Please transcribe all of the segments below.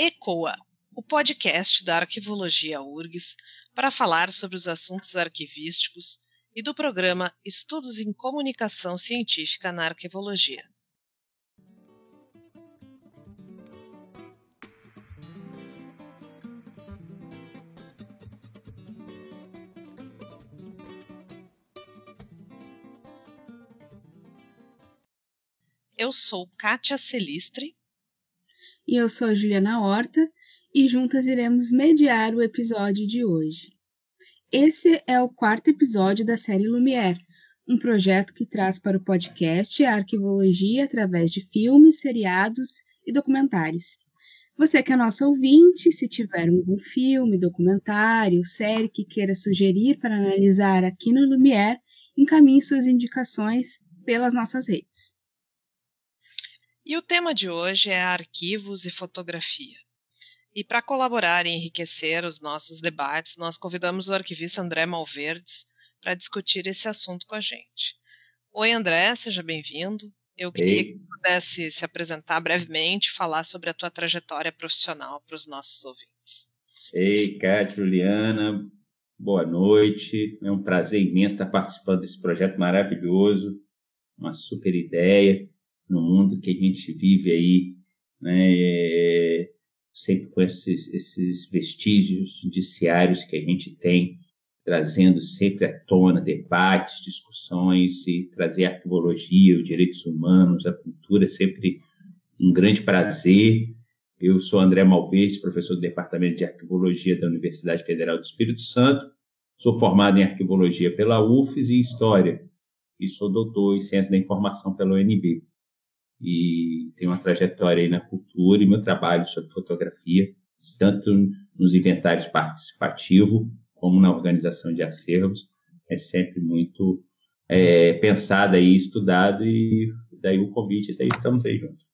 ECOA, o podcast da Arquivologia URGS para falar sobre os assuntos arquivísticos e do programa Estudos em Comunicação Científica na Arquivologia. Eu sou Kátia Celistre. E eu sou a Juliana Horta, e juntas iremos mediar o episódio de hoje. Esse é o quarto episódio da série Lumière, um projeto que traz para o podcast a arquivologia através de filmes, seriados e documentários. Você que é nosso ouvinte, se tiver algum filme, documentário, série que queira sugerir para analisar aqui no Lumière, encaminhe suas indicações pelas nossas redes. E o tema de hoje é arquivos e fotografia. E para colaborar e enriquecer os nossos debates, nós convidamos o arquivista André Malverdes para discutir esse assunto com a gente. Oi, André, seja bem-vindo. Eu queria Ei. que pudesse se apresentar brevemente, falar sobre a tua trajetória profissional para os nossos ouvintes. Ei, Cátia, Juliana, boa noite. É um prazer imenso estar participando desse projeto maravilhoso, uma super ideia no mundo que a gente vive aí, né, é, sempre com esses, esses vestígios judiciários que a gente tem, trazendo sempre à tona debates, discussões, e trazer a arquivologia, os direitos humanos, a cultura, é sempre um grande prazer. Eu sou André Malverde, professor do Departamento de Arquivologia da Universidade Federal do Espírito Santo. Sou formado em Arquivologia pela UFES e História. E sou doutor em Ciência da Informação pela UNB e tenho uma trajetória aí na cultura e meu trabalho sobre fotografia, tanto nos inventários participativos como na organização de acervos, é sempre muito é, pensado e estudado e daí o convite, daí estamos aí juntos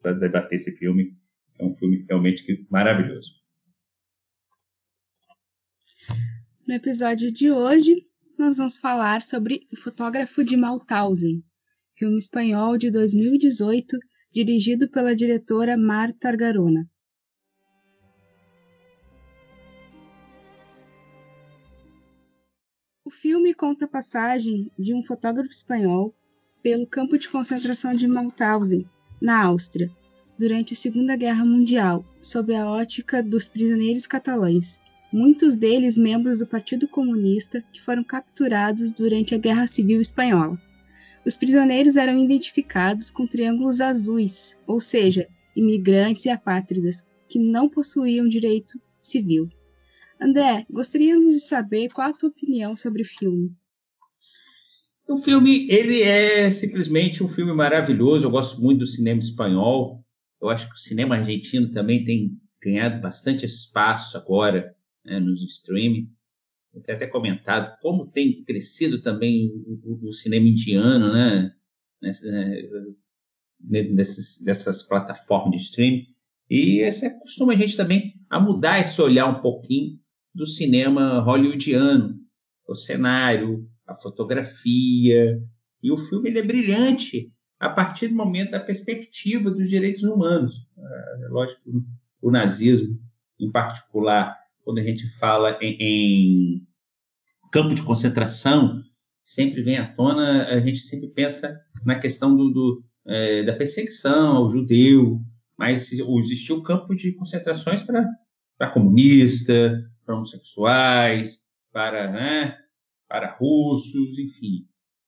para debater esse filme. É um filme realmente maravilhoso. No episódio de hoje, nós vamos falar sobre o fotógrafo de Mauthausen, filme espanhol de 2018, dirigido pela diretora Marta Argarona. O filme conta a passagem de um fotógrafo espanhol pelo campo de concentração de Mauthausen, na Áustria, durante a Segunda Guerra Mundial, sob a ótica dos prisioneiros catalães, muitos deles membros do Partido Comunista que foram capturados durante a Guerra Civil Espanhola. Os prisioneiros eram identificados com triângulos azuis, ou seja, imigrantes e apátridas que não possuíam direito civil. André, gostaríamos de saber qual a tua opinião sobre o filme. O filme, ele é simplesmente um filme maravilhoso. Eu gosto muito do cinema espanhol. Eu acho que o cinema argentino também tem ganhado bastante espaço agora né, nos streaming tenho até comentado como tem crescido também o, o cinema indiano, né? Nessas, dessas plataformas de streaming. E esse acostuma a gente também a mudar esse olhar um pouquinho do cinema hollywoodiano, o cenário, a fotografia. E o filme ele é brilhante a partir do momento da perspectiva dos direitos humanos. É, lógico, o nazismo, em particular, quando a gente fala em, em campo de concentração, sempre vem à tona, a gente sempre pensa na questão do, do é, da perseguição ao judeu, mas existiu campo de concentrações para comunistas, para homossexuais, para, né, para russos, enfim.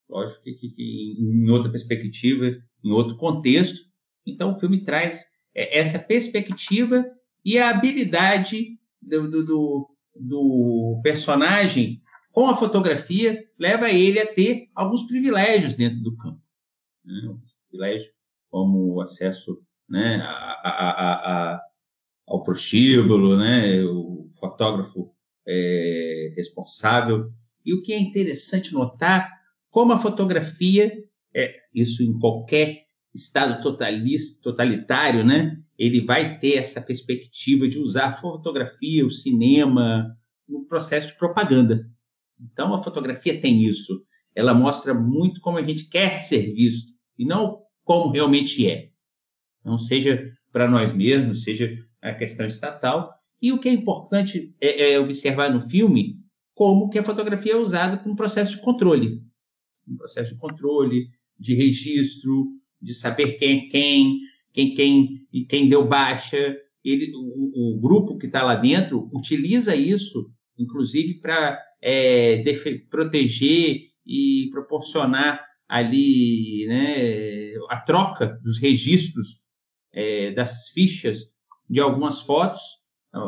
Lógico que, que, que, em outra perspectiva, em outro contexto. Então, o filme traz é, essa perspectiva e a habilidade do, do, do, do personagem com a fotografia leva ele a ter alguns privilégios dentro do campo. Né? Privilégios como o acesso né, a, a, a, ao prostíbulo, né, o fotógrafo é, responsável. E o que é interessante notar, como a fotografia, é, isso em qualquer estado totalitário, né, ele vai ter essa perspectiva de usar a fotografia, o cinema, no processo de propaganda. Então, a fotografia tem isso. Ela mostra muito como a gente quer ser visto e não como realmente é. Não seja para nós mesmos, seja a questão estatal. E o que é importante é, é observar no filme como que a fotografia é usada para um processo de controle, um processo de controle, de registro, de saber quem é quem, quem quem quem deu baixa. Ele, o, o grupo que está lá dentro utiliza isso, inclusive para é, proteger e proporcionar ali né, a troca dos registros é, das fichas de algumas fotos.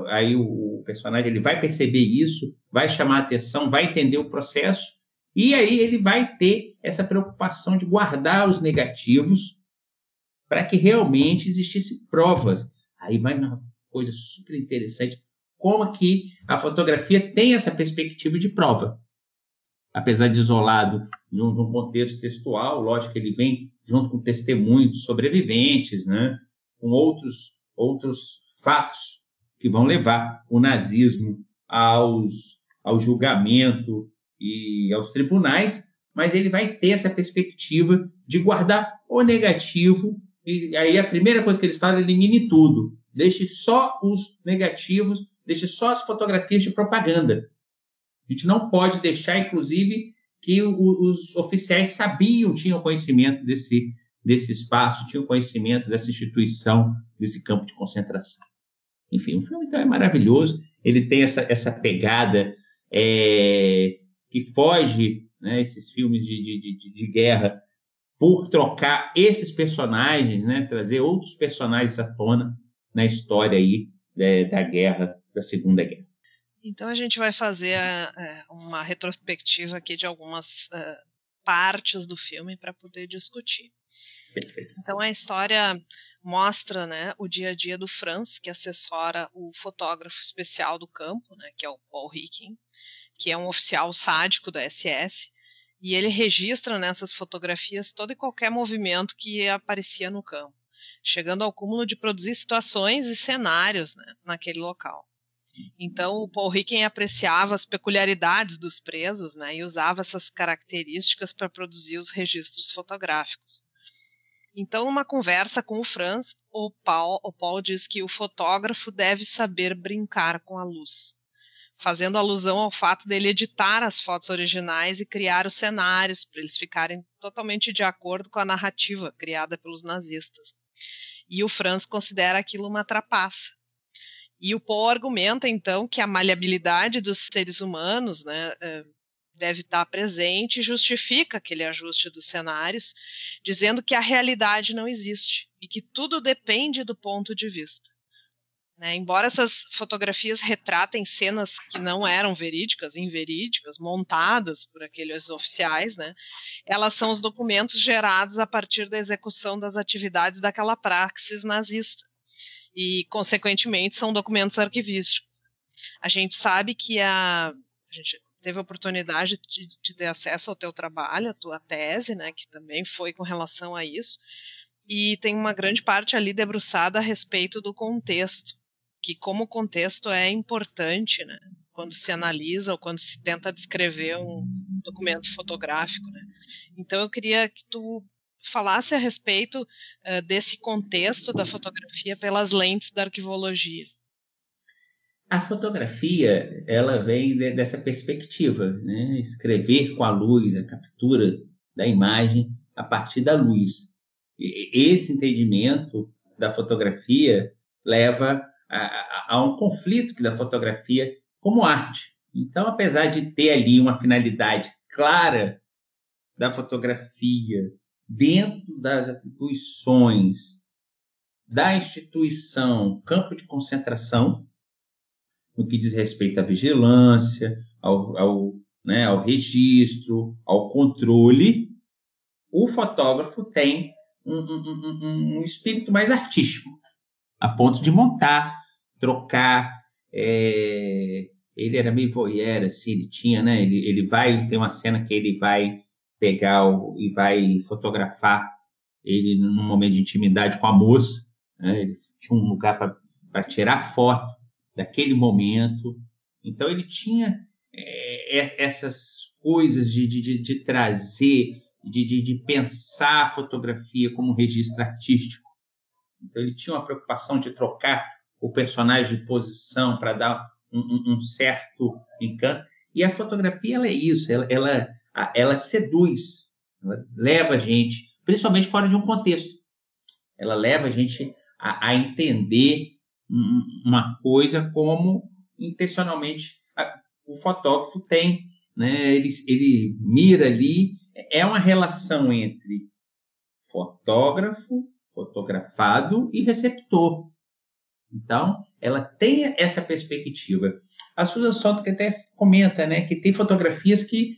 Aí o, personagem ele vai perceber isso, vai chamar atenção, vai entender o processo e aí ele vai ter essa preocupação de guardar os negativos para que realmente existisse provas. Aí vai uma coisa super interessante, como que a fotografia tem essa perspectiva de prova. Apesar de isolado de um, de um contexto textual, lógico que ele vem junto com testemunhos sobreviventes, né? com outros, outros fatos que vão levar o nazismo aos, ao julgamento e aos tribunais, mas ele vai ter essa perspectiva de guardar o negativo e aí a primeira coisa que eles falam é elimine tudo. Deixe só os negativos, deixe só as fotografias de propaganda. A gente não pode deixar, inclusive, que os oficiais sabiam, tinham conhecimento desse, desse espaço, tinham conhecimento dessa instituição, desse campo de concentração. Enfim, o filme então é maravilhoso. Ele tem essa, essa pegada é, que foge, né, esses filmes de, de, de, de guerra, por trocar esses personagens, né, trazer outros personagens à tona na história aí é, da guerra, da Segunda Guerra. Então a gente vai fazer é, uma retrospectiva aqui de algumas é, partes do filme para poder discutir. Perfeito. Então a história mostra né, o dia a dia do Franz, que assessora o fotógrafo especial do campo, né, que é o Paul Hicking, que é um oficial sádico da SS, e ele registra nessas fotografias todo e qualquer movimento que aparecia no campo, chegando ao cúmulo de produzir situações e cenários né, naquele local. Então, o Paul Ricken apreciava as peculiaridades dos presos né, e usava essas características para produzir os registros fotográficos. Então, numa conversa com o Franz, o Paul, o Paul diz que o fotógrafo deve saber brincar com a luz fazendo alusão ao fato dele editar as fotos originais e criar os cenários para eles ficarem totalmente de acordo com a narrativa criada pelos nazistas. E o Franz considera aquilo uma trapaça. E o Poe argumenta então que a maleabilidade dos seres humanos, né, é, deve estar presente e justifica aquele ajuste dos cenários, dizendo que a realidade não existe e que tudo depende do ponto de vista. Né? Embora essas fotografias retratem cenas que não eram verídicas, inverídicas, montadas por aqueles oficiais, né? elas são os documentos gerados a partir da execução das atividades daquela praxis nazista. E, consequentemente, são documentos arquivísticos. A gente sabe que a, a gente teve a oportunidade de, de, ter acesso ao teu trabalho, a tua tese, né, que também foi com relação a isso, e tem uma grande parte ali debruçada a respeito do contexto que como contexto é importante, né? Quando se analisa ou quando se tenta descrever um documento fotográfico, né? Então eu queria que tu falasse a respeito uh, desse contexto da fotografia pelas lentes da arquivologia. A fotografia, ela vem de, dessa perspectiva, né? Escrever com a luz, a captura da imagem a partir da luz. E esse entendimento da fotografia leva a um conflito da fotografia como arte. Então, apesar de ter ali uma finalidade clara da fotografia dentro das atribuições da instituição campo de concentração, no que diz respeito à vigilância, ao, ao, né, ao registro, ao controle, o fotógrafo tem um, um, um, um espírito mais artístico a ponto de montar, trocar. É... Ele era meio voyeur, assim, ele tinha, né? Ele, ele vai, tem uma cena que ele vai pegar o, e vai fotografar ele num momento de intimidade com a moça. Né? Ele tinha um lugar para tirar foto daquele momento. Então ele tinha é, essas coisas de, de, de trazer, de, de, pensar a fotografia como um registro artístico Então ele tinha uma preocupação de trocar o personagem de posição para dar um, um, certo encanto. E a fotografia ela é isso, ela, ela, ela seduz, ela leva a gente, principalmente fora de um contexto. Ela leva a gente a, a entender uma coisa como intencionalmente a, o fotógrafo tem. Né? Ele, ele mira ali, é uma relação entre fotógrafo, fotografado e receptor. Então, ela tem essa perspectiva. A Susan Sontag até comenta né, que tem fotografias que,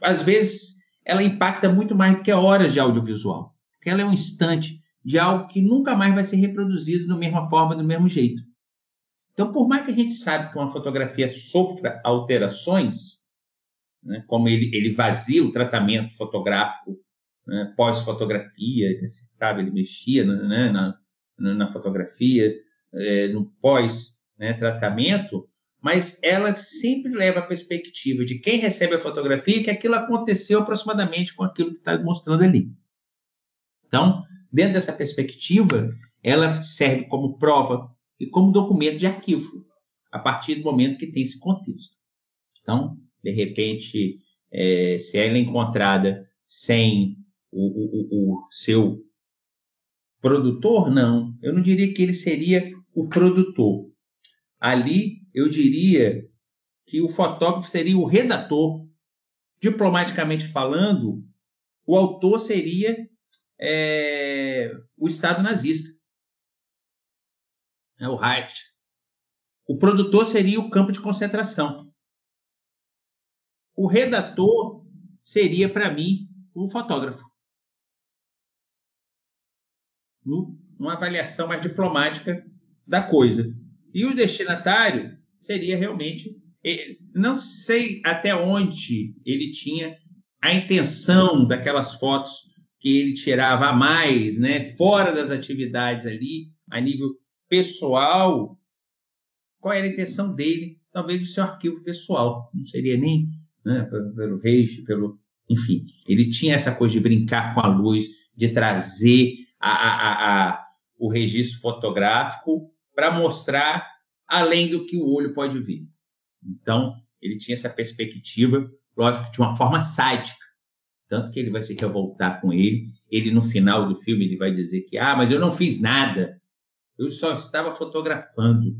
às vezes, ela impacta muito mais do que horas de audiovisual. Porque ela é um instante de algo que nunca mais vai ser reproduzido da mesma forma, do mesmo jeito. Então, por mais que a gente saiba que uma fotografia sofra alterações, né, como ele, ele vazia o tratamento fotográfico né, pós-fotografia, acertava, ele mexia né, na, na, fotografia, é, no pós-tratamento, né, mas ela sempre leva a perspectiva de quem recebe a fotografia que aquilo aconteceu aproximadamente com aquilo que está mostrando ali. Então, dentro dessa perspectiva, ela serve como prova e como documento de arquivo, a partir do momento que tem esse contexto. Então, de repente, é, se ela é encontrada sem o, o, o, seu produtor, não. Eu não diria que ele seria o produtor. Ali, eu diria que o fotógrafo seria o redator. Diplomaticamente falando, o autor seria é, o Estado nazista, é o Reich. O produtor seria o campo de concentração. O redator seria, para mim, o fotógrafo. Numa avaliação mais diplomática da coisa. E o destinatário seria realmente. Não sei até onde ele tinha a intenção daquelas fotos que ele tirava a mais, né, fora das atividades ali, a nível pessoal, qual era a intenção dele, talvez do seu arquivo pessoal, não seria nem né, pelo Reich, pelo, enfim, ele tinha essa coisa de brincar com a luz, de trazer a, a, a, o registro fotográfico para mostrar além do que o olho pode ver. Então, ele tinha essa perspectiva, lógico, de uma forma sádica, tanto que ele vai se revoltar com ele. Ele, no final do filme, ele vai dizer que, ah, mas eu não fiz nada. Eu só estava fotografando.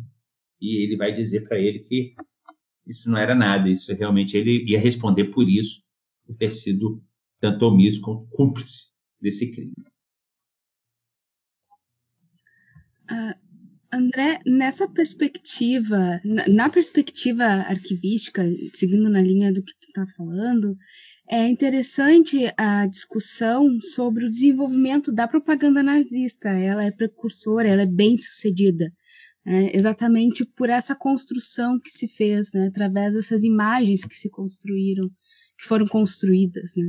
E ele vai dizer para ele que isso não era nada. Isso realmente ele ia responder por isso, por ter sido tanto omisso quanto cúmplice desse crime. Uh, André, nessa perspectiva, na, perspectiva arquivística, seguindo na linha do que tu está falando, é interessante a discussão sobre o desenvolvimento da propaganda nazista. Ela é precursora, ela é bem sucedida, né? exatamente por essa construção que se fez, né? através dessas imagens que se construíram, que foram construídas. Né?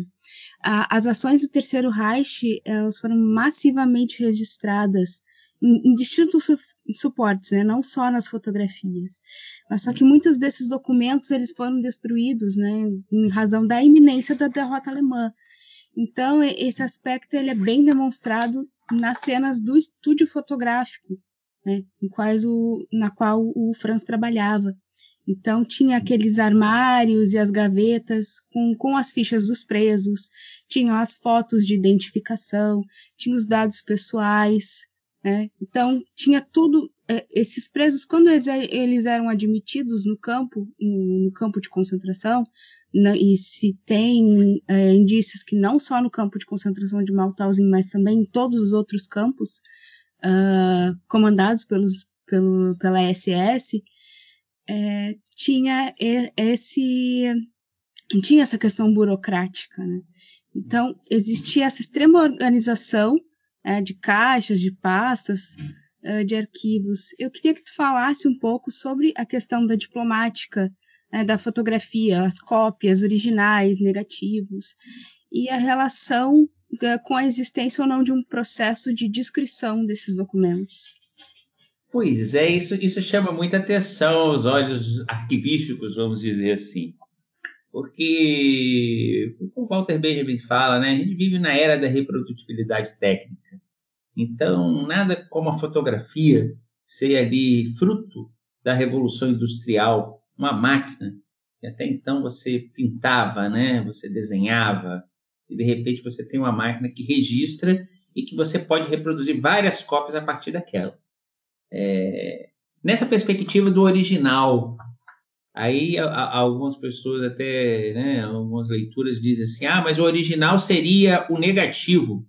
as ações do Terceiro Reich elas foram massivamente registradas em, distintos su suportes, né? não só nas fotografias. Mas só que muitos desses documentos eles foram destruídos né? em razão da iminência da derrota alemã. Então, esse aspecto ele é bem demonstrado nas cenas do estúdio fotográfico, né? em o, na qual o Franz trabalhava. Então, tinha aqueles armários e as gavetas com, com as fichas dos presos, tinham as fotos de identificação, tinha os dados pessoais, né? Então, tinha tudo. É, esses presos, quando eles, eles, eram admitidos no campo, no, no campo de concentração, né, e se tem é, indícios que não só no campo de concentração de Mauthausen, mas também em todos os outros campos uh, comandados pelos, pelo, pela SS, é, tinha esse tinha essa questão burocrática. Né? Então, existia essa extrema organização é, de caixas, de pastas, é, de arquivos. Eu queria que tu falasse um pouco sobre a questão da diplomática, é, da fotografia, as cópias originais, negativos, e a relação é, com a existência ou não de um processo de descrição desses documentos. Pois é, isso, isso chama muita atenção aos olhos arquivísticos, vamos dizer assim. Porque, como Walter Benjamin fala, né, a gente vive na era da reprodutibilidade técnica. Então, nada como a fotografia ser ali fruto da revolução industrial, uma máquina que até então você pintava, né? Você desenhava e de repente você tem uma máquina que registra e que você pode reproduzir várias cópias a partir daquela. É... Nessa perspectiva do original, aí a, a, algumas pessoas até, né, algumas leituras dizem assim, ah, mas o original seria o negativo.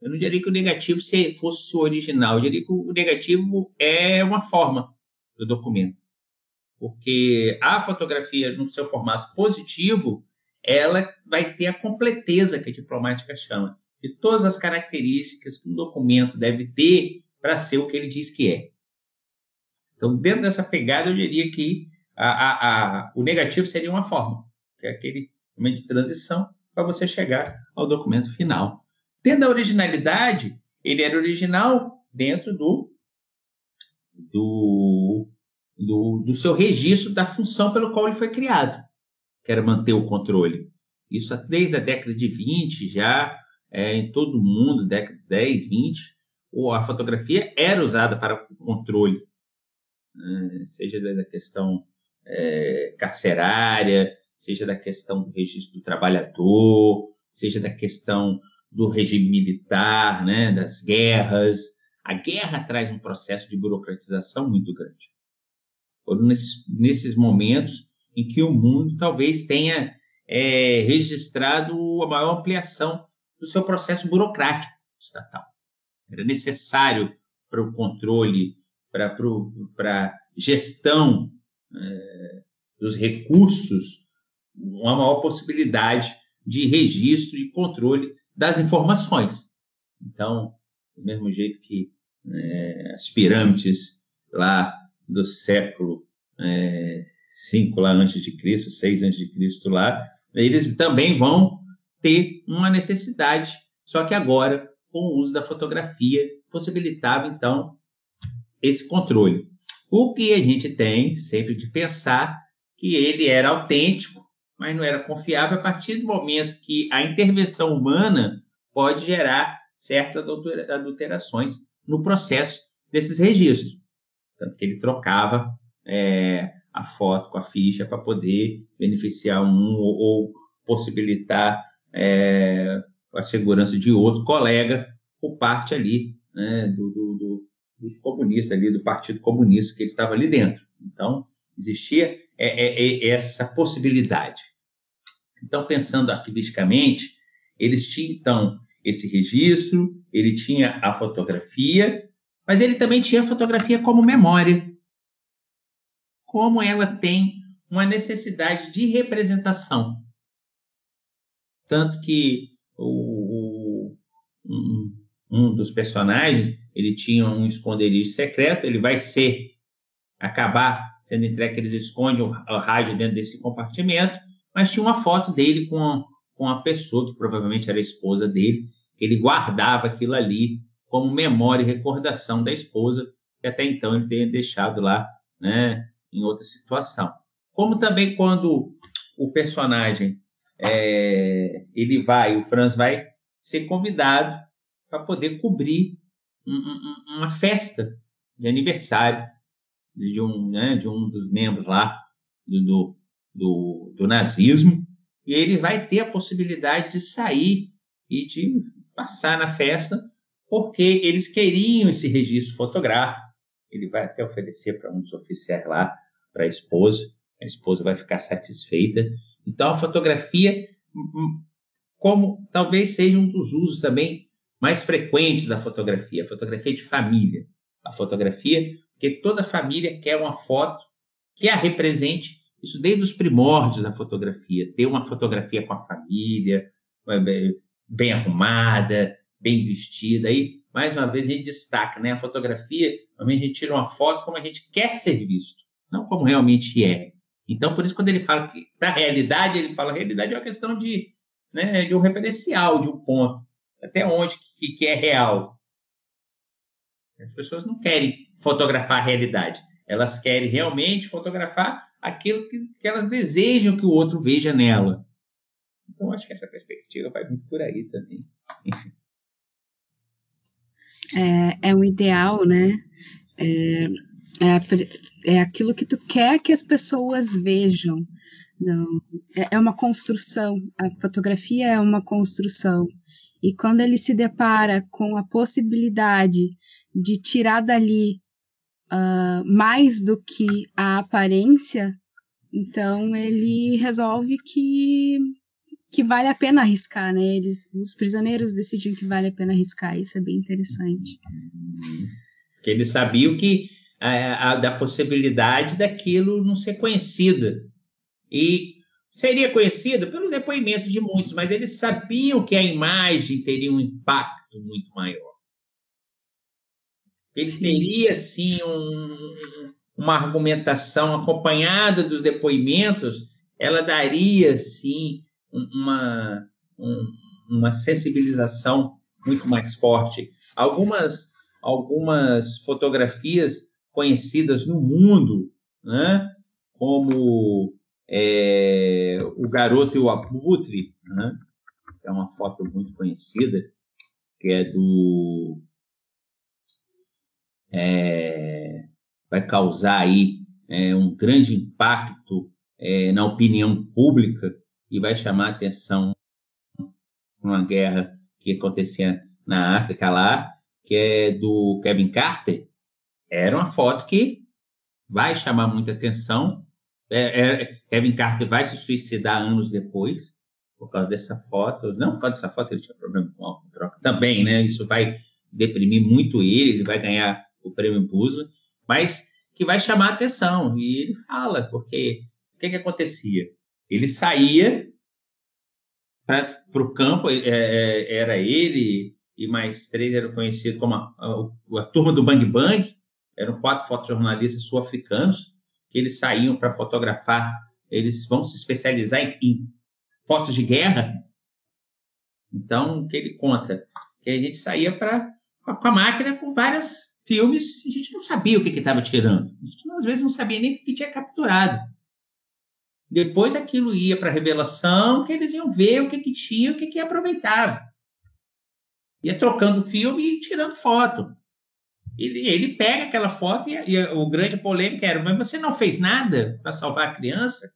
Eu não diria que o negativo fosse o original, eu diria que o negativo é uma forma do documento. Porque a fotografia, no seu formato positivo, ela vai ter a completeza que a diplomática chama, de todas as características que um documento deve ter para ser o que ele diz que é. Então, dentro dessa pegada, eu diria que a, a, a, o negativo seria uma forma, que é aquele momento de transição para você chegar ao documento final. Dentro da originalidade, ele era original dentro do, do, do, do seu registro da função pelo qual ele foi criado, que era manter o controle. Isso desde a década de 20 já, é, em todo o mundo, década de 10, 20, a fotografia era usada para o controle, né? seja da questão é, carcerária, seja da questão do registro do trabalhador, seja da questão do regime militar, né, das guerras. A guerra traz um processo de burocratização muito grande. Foram nesses, nesses momentos em que o mundo talvez tenha é, registrado a maior ampliação do seu processo burocrático estatal. Era necessário para o controle, para a gestão dos recursos, uma maior possibilidade de registro e controle das informações. Então, do mesmo jeito que é, as pirâmides lá do século é, 5 lá antes de Cristo, 6 antes de Cristo lá, eles também vão ter uma necessidade, só que agora com o uso da fotografia possibilitava então esse controle. O que a gente tem sempre de pensar que ele era autêntico mas não era confiável a partir do momento que a intervenção humana pode gerar certas adulterações no processo desses registros. Tanto que ele trocava é, a foto com a ficha para poder beneficiar um ou, ou possibilitar é, a segurança de outro colega por parte ali né, do, do, do, dos comunistas ali, do Partido Comunista que ele estava ali dentro. Então, existia é, é, é essa possibilidade. Então, pensando arquivisticamente, eles tinham então esse registro, ele tinha a fotografia, mas ele também tinha a fotografia como memória. Como ela tem uma necessidade de representação. Tanto que o, um, um dos personagens ele tinha um esconderijo secreto, ele vai ser acabar sendo entregue, eles escondem o rádio dentro desse compartimento, mas tinha uma foto dele com a, com a pessoa que provavelmente era a esposa dele, que ele guardava aquilo ali como memória e recordação da esposa, que até então ele tinha deixado lá, né, em outra situação. Como também quando o personagem é, ele vai, o Franz vai ser convidado para poder cobrir um, um, uma festa de aniversário de um, né, de um dos membros lá do, do, do, do nazismo, e ele vai ter a possibilidade de sair e de passar na festa, porque eles queriam esse registro fotográfico. Ele vai até oferecer para um dos oficiais lá, para a esposa, a esposa vai ficar satisfeita. Então, a fotografia, como talvez seja um dos usos também mais frequentes da fotografia, a fotografia de família. A fotografia, porque toda família quer uma foto que a represente isso desde os primórdios da fotografia. Ter uma fotografia com a família, bem arrumada, bem vestida. Aí, mais uma vez, a gente destaca, né? A fotografia, a gente tira uma foto como a gente quer ser visto, não como realmente é. Então, por isso, quando ele fala que da realidade, ele fala que a realidade é uma questão de, né, de um referencial, de um ponto. Até onde que, que é real. As pessoas não querem fotografar a realidade. Elas querem realmente fotografar aquilo que, que elas desejam que o outro veja nela. Então, acho que essa perspectiva vai muito por aí também. Enfim. é, é um ideal, né? É, é, é aquilo que tu quer que as pessoas vejam. Não, é, é uma construção. A fotografia é uma construção. E quando ele se depara com a possibilidade de tirar dali uh, mais do que a aparência, então ele resolve que que vale a pena arriscar, né? Eles, os prisioneiros decidem que vale a pena arriscar. Isso é bem interessante. Porque eles sabiam que a, a, da possibilidade daquilo não ser conhecida. E seria conhecida pelos depoimentos de muitos, mas eles sabiam que a imagem teria um impacto muito maior. Ele teria, sim, um, uma argumentação acompanhada dos depoimentos, ela daria, sim, uma, um, uma sensibilização muito mais forte. Algumas, algumas fotografias conhecidas no mundo, né? como é, O Garoto e o Abutre, né? é uma foto muito conhecida, que é do. É, vai causar aí é, um grande impacto é, na opinião pública e vai chamar atenção uma guerra que acontecia na África lá, que é do Kevin Carter. Era uma foto que vai chamar muita atenção. É, é, Kevin Carter vai se suicidar anos depois por causa dessa foto. Não por causa dessa foto, ele tinha problema com álcool também, né? Isso vai deprimir muito ele, ele vai ganhar o prêmio Busla, mas que vai chamar atenção. E ele fala, porque o que, que acontecia? Ele saía para o campo, é, é, era ele e mais três eram conhecidos como a, a, a turma do Bang Bang, eram quatro fotojornalistas sul-africanos, que eles saíam para fotografar, eles vão se especializar em, em, fotos de guerra. Então, o que ele conta? Que a gente saía pra, com a máquina com vários filmes, a gente não sabia o que estava tirando. A gente, às vezes, não sabia nem o que tinha capturado. Depois aquilo ia para a revelação, que eles iam ver o que, que tinha, o que, que aproveitava. Ia trocando filme e tirando foto. Ele, ele pega aquela foto e, e o grande polêmica era: mas você não fez nada para salvar a criança?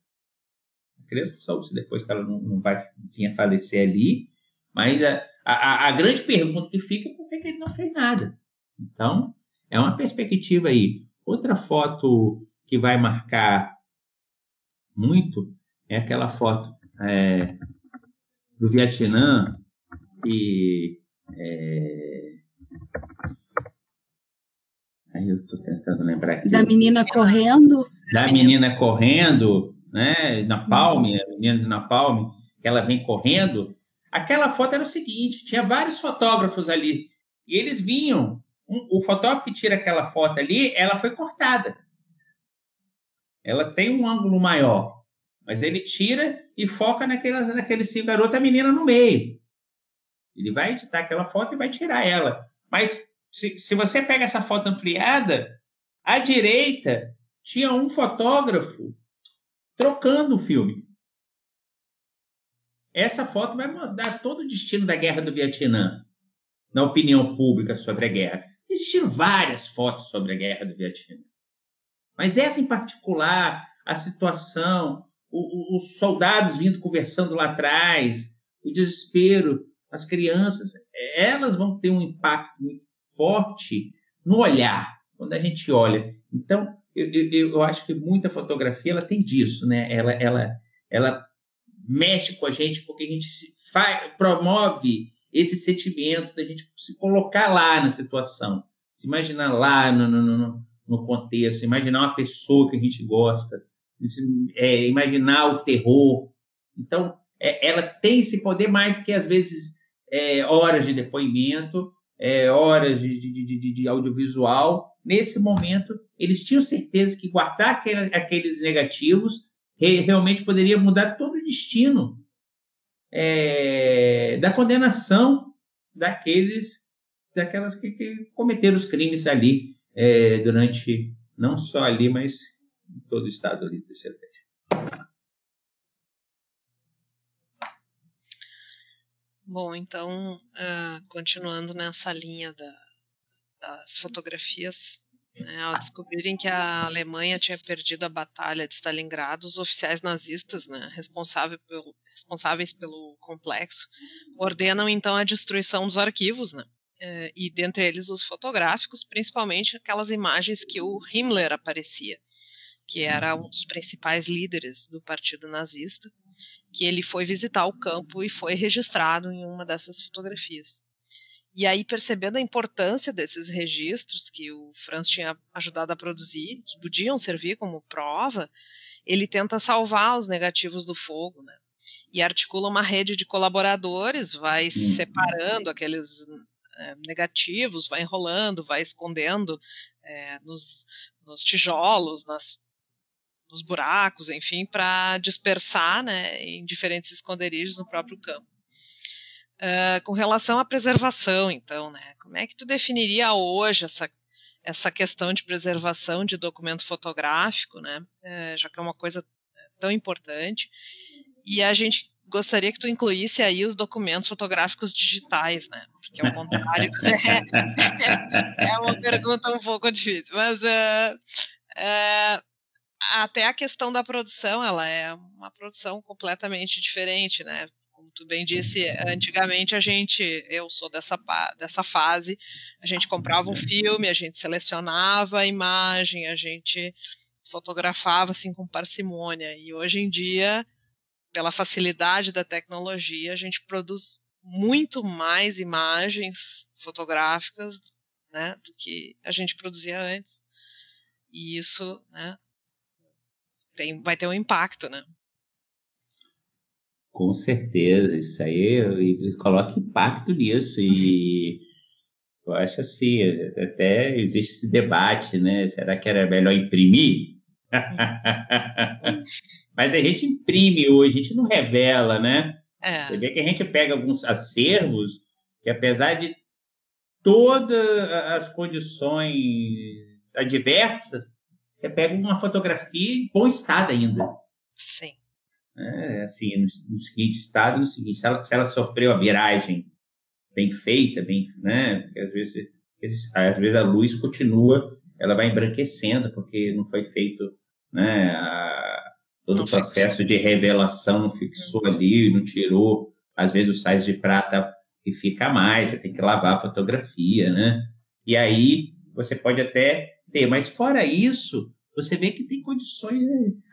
A criança soube-se depois que ela não, não vai tinha falecer ali, mas a, a, a, grande pergunta que fica é por que, ele não fez nada? Então, é uma perspectiva aí. Outra foto que vai marcar muito é aquela foto é, do Vietnã e. É, aí eu estou tentando lembrar aqui. Da menina correndo. Da menina correndo, né? Na Palme, a menina na Palme, que ela vem correndo. Aquela foto era o seguinte: tinha vários fotógrafos ali. E eles vinham. Um, o fotógrafo que tira aquela foto ali, ela foi cortada ela tem um ângulo maior, mas ele tira e foca naquele, naquele cinco garoto, a menina no meio. Ele vai editar aquela foto e vai tirar ela. Mas se, se você pega essa foto ampliada, à direita tinha um fotógrafo trocando o filme. Essa foto vai mudar todo o destino da guerra do Vietnã, na opinião pública sobre a guerra. Existiram várias fotos sobre a guerra do Vietnã. Mas essa em particular, a situação, o, o, os soldados vindo conversando lá atrás, o desespero, as crianças, elas vão ter um impacto muito forte no olhar, quando a gente olha. Então, eu, eu, eu acho que muita fotografia ela tem disso, né? Ela, ela, ela mexe com a gente porque a gente faz, promove esse sentimento da gente se colocar lá na situação, se imaginar lá no, no, no, no contexto, imaginar uma pessoa que a gente gosta, é, imaginar o terror. Então, é, ela tem esse poder mais do que, às vezes, é, horas de depoimento, é, horas de, de, de, de, audiovisual. Nesse momento, eles tinham certeza que guardar aqueles, aqueles negativos realmente poderia mudar todo o destino é, da condenação daqueles daquelas que, que cometeram os crimes ali é, durante não só ali, mas em todo o estado ali do Ceará. Bom, então, uh, continuando nessa linha da, das fotografias né, ao descobrirem que a Alemanha tinha perdido a batalha de Stalingrado, os oficiais nazistas, né, responsáveis, pelo, responsáveis pelo complexo, ordenam então a destruição dos arquivos, né, eh, e dentre eles os fotográficos, principalmente aquelas imagens que o Himmler aparecia, que era um dos principais líderes do partido nazista, que ele foi visitar o campo e foi registrado em uma dessas fotografias. E aí, percebendo a importância desses registros que o Franz tinha ajudado a produzir, que podiam servir como prova, ele tenta salvar os negativos do fogo, né? E articula uma rede de colaboradores, vai separando aqueles é, negativos, vai enrolando, vai escondendo é, nos, nos, tijolos, nas, nos buracos, enfim, para dispersar né, em diferentes esconderijos no próprio campo. Uh, com relação à preservação, então, né? Como é que tu definiria hoje essa, essa questão de preservação de documento fotográfico, né? Uh, já que é uma coisa tão importante. E a gente gostaria que tu incluísse aí os documentos fotográficos digitais, né? Porque ao contrário é, é, uma pergunta um pouco difícil, mas uh, até a questão da produção, ela é uma produção completamente diferente, né? como tu bem disse, antigamente a gente, eu sou dessa, dessa fase, a gente comprava um filme, a gente selecionava a imagem, a gente fotografava assim com parcimônia. E hoje em dia, pela facilidade da tecnologia, a gente produz muito mais imagens fotográficas né, do que a gente produzia antes. E isso né, tem, vai ter um impacto, né? Com certeza, isso aí coloca impacto nisso e eu acho assim, até existe esse debate, né? Será que era melhor imprimir? Mas a gente imprime hoje, a gente não revela, né? É. Você vê que a gente pega alguns acervos que apesar de todas as condições adversas, você pega uma fotografia em bom estado ainda. Sim né, assim, no, no, seguinte estado, no seguinte, se ela, se ela, sofreu a viragem bem feita, bem, né, porque às vezes, às vezes a luz continua, ela vai embranquecendo, porque não foi feito, né, a, todo não o processo fixou. de revelação não fixou uhum. ali, não tirou, às vezes o sais de prata e fica mais, você tem que lavar a fotografia, né, e aí você pode até ter, mas fora isso, você vê que tem condições.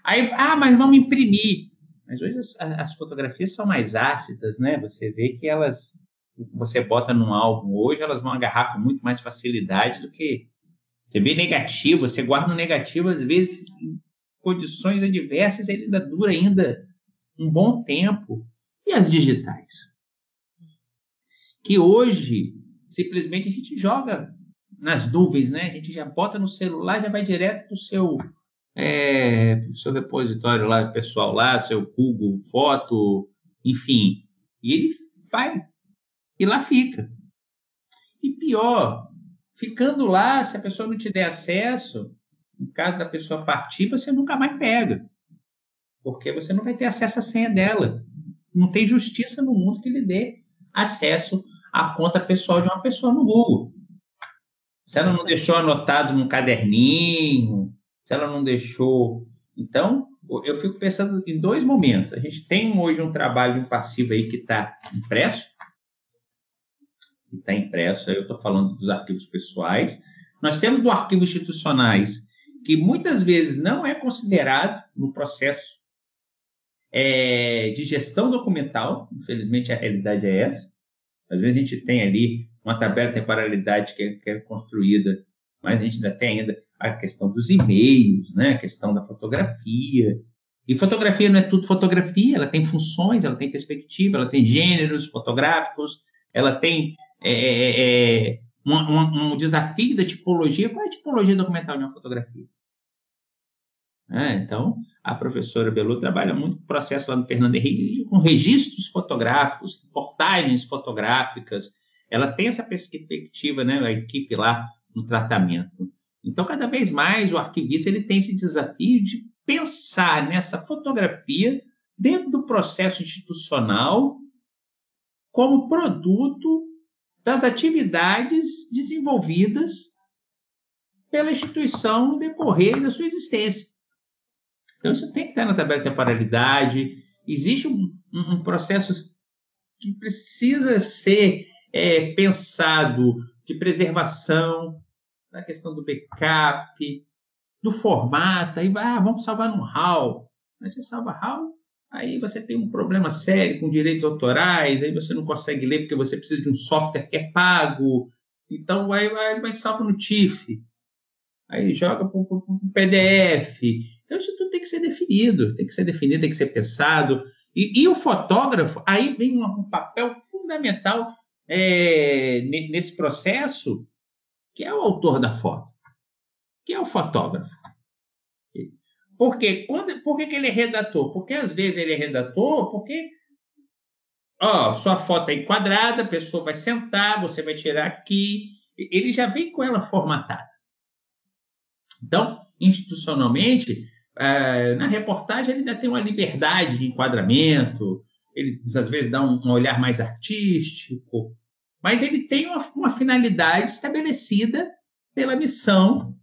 Aí, ah, mas vamos imprimir. Mas hoje as, as, fotografias são mais ácidas, né? Você vê que elas, você bota num álbum hoje, elas vão agarrar com muito mais facilidade do que você vê negativo, você guarda um negativo às vezes em condições adversas, ele ainda dura ainda um bom tempo. E as digitais? Que hoje simplesmente a gente joga nas nuvens, né? A gente já bota no celular, já vai direto para o seu é, seu repositório lá pessoal lá, seu Google Foto, enfim, e ele vai e lá fica. E pior, ficando lá, se a pessoa não te der acesso, no caso da pessoa partir, você nunca mais pega, porque você não vai ter acesso à senha dela. Não tem justiça no mundo que lhe dê acesso à conta pessoal de uma pessoa no Google. Se ela não deixou anotado num caderninho, se ela não deixou. Então, eu fico pensando em dois momentos. A gente tem hoje um trabalho, passivo aí que está impresso. Está impresso, aí eu estou falando dos arquivos pessoais. Nós temos do arquivo institucionais, que muitas vezes não é considerado no processo é, de gestão documental. Infelizmente, a realidade é essa. Às vezes a gente tem ali uma tabela de temporalidade que é, que é construída, mas a gente ainda tem ainda a questão dos e-mails, né? a questão da fotografia. E fotografia não é tudo fotografia, ela tem funções, ela tem perspectiva, ela tem gêneros fotográficos, ela tem é, é, é um, um, um, desafio da tipologia. Qual é a tipologia documental de uma fotografia? É, então, a professora Belu trabalha muito com o processo lá do Fernando Henrique com registros fotográficos, portagens fotográficas. Ela tem essa perspectiva, né, a equipe lá no tratamento. Então, cada vez mais o arquivista ele tem esse desafio de pensar nessa fotografia dentro do processo institucional como produto das atividades desenvolvidas pela instituição no decorrer da sua existência. Então, isso tem que estar na tabela de temporalidade. Existe um, um, um processo que precisa ser é, pensado de preservação, da questão do backup, do formato. Aí vai, ah, vamos salvar no RAW. Mas você salva RAW, aí você tem um problema sério com direitos autorais, aí você não consegue ler porque você precisa de um software que é pago. Então, vai, vai, vai salva no TIFF aí joga para um PDF. Então, isso tudo tem que ser definido, tem que ser definido, tem que ser pensado. E, e o fotógrafo, aí vem um, um papel fundamental é, nesse processo, que é o autor da foto, que é o fotógrafo. Por quê? Quando, por que, que ele é redator? Porque às vezes ele é redator porque ó, sua foto é enquadrada, a pessoa vai sentar, você vai tirar aqui. Ele já vem com ela formatada. Então, institucionalmente, é, na reportagem ele ainda tem uma liberdade de enquadramento, ele às vezes dá um, um olhar mais artístico, mas ele tem uma, uma finalidade estabelecida pela missão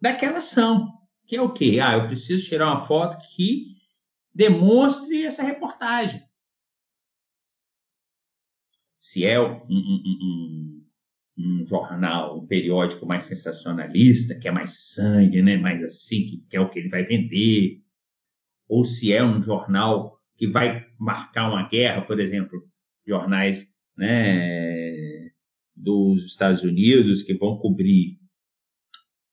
daquela ação, que é o quê? Ah, eu preciso tirar uma foto que demonstre essa reportagem. Se é um, um, um, um jornal, um periódico mais sensacionalista, que é mais sangue, né? mais assim, que, que é o que ele vai vender, ou se é um jornal que vai marcar uma guerra, por exemplo, jornais né, dos Estados Unidos que vão cobrir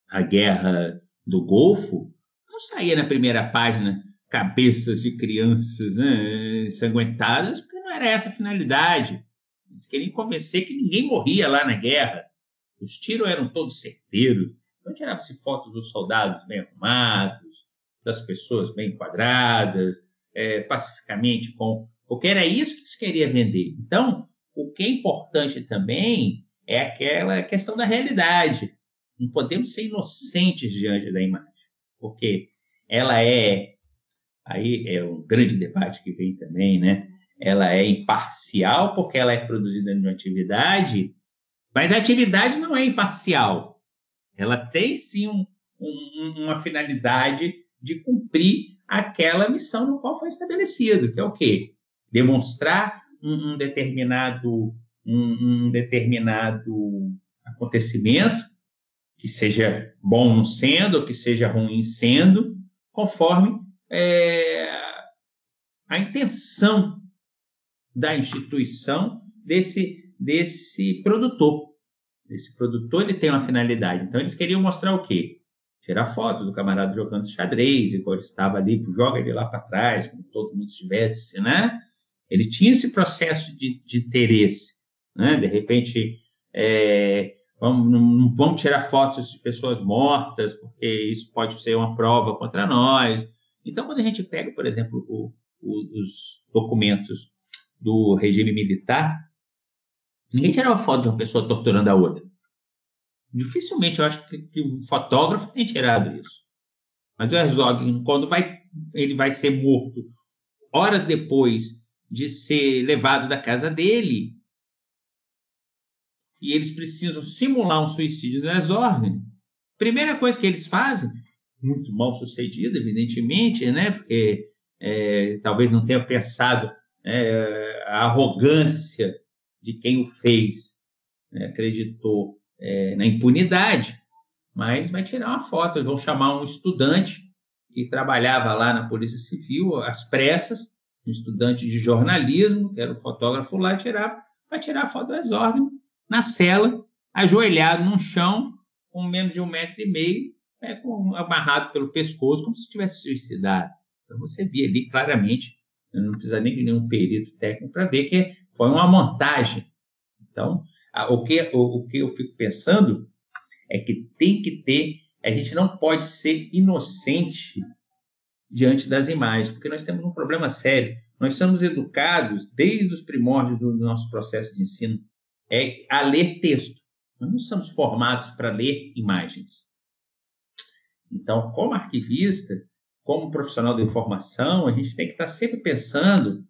a guerra do Golfo, não saía na primeira página cabeças de crianças né, ensanguentadas, porque não era essa a finalidade. Eles queriam convencer que ninguém morria lá na guerra. Os tiros eram todos certeiros. Então tirava-se fotos dos soldados bem arrumados, das pessoas bem enquadradas, é, pacificamente com. Porque era isso que se queria vender. Então, o que é importante também é aquela questão da realidade. Não podemos ser inocentes diante da imagem, porque ela é. Aí é um grande debate que vem também, né? ela é imparcial porque ela é produzida em uma atividade, mas a atividade não é imparcial. Ela tem sim um, um, uma finalidade de cumprir aquela missão no qual foi estabelecido, que é o quê? Demonstrar um, um determinado um, determinado acontecimento que seja bom sendo ou que seja ruim sendo, conforme é, a intenção da instituição desse, desse produtor. Esse produtor ele tem uma finalidade. Então eles queriam mostrar o quê? Tirar foto do camarada jogando xadrez, enquanto estava ali, joga ele lá para trás, como todo mundo estivesse, né? Ele tinha esse processo de, de interesse, né? De repente, é, vamos, não vamos tirar fotos de pessoas mortas, porque isso pode ser uma prova contra nós. Então, quando a gente pega, por exemplo, o, o, os documentos do regime militar, ninguém tirava foto de uma pessoa torturando a outra. Dificilmente eu acho que, que um fotógrafo tem tirado isso. Mas o Herzog, quando vai, ele vai ser morto horas depois de ser levado da casa dele, e eles precisam simular um suicídio do Herzog, primeira coisa que eles fazem, muito mal sucedida, evidentemente, né? porque é, talvez não tenha pensado é, a arrogância de quem o fez, né, acreditou é, na impunidade, mas vai tirar uma foto. Eles vão chamar um estudante que trabalhava lá na Polícia Civil, às pressas, um estudante de jornalismo, que era o fotógrafo lá, tirava, vai tirar a foto do exórdio na cela, ajoelhado num chão, com menos de um metro e meio, é, com, amarrado pelo pescoço, como se tivesse suicidado. Então você via ali claramente não precisa nem de nenhum perito técnico para ver que foi uma montagem. Então, o que, o, o que eu fico pensando é que tem que ter, a gente não pode ser inocente diante das imagens, porque nós temos um problema sério. Nós somos educados desde os primórdios do nosso processo de ensino é a ler texto. Nós não somos formados para ler imagens. Então, como arquivista, como profissional da informação, a gente tem que estar sempre pensando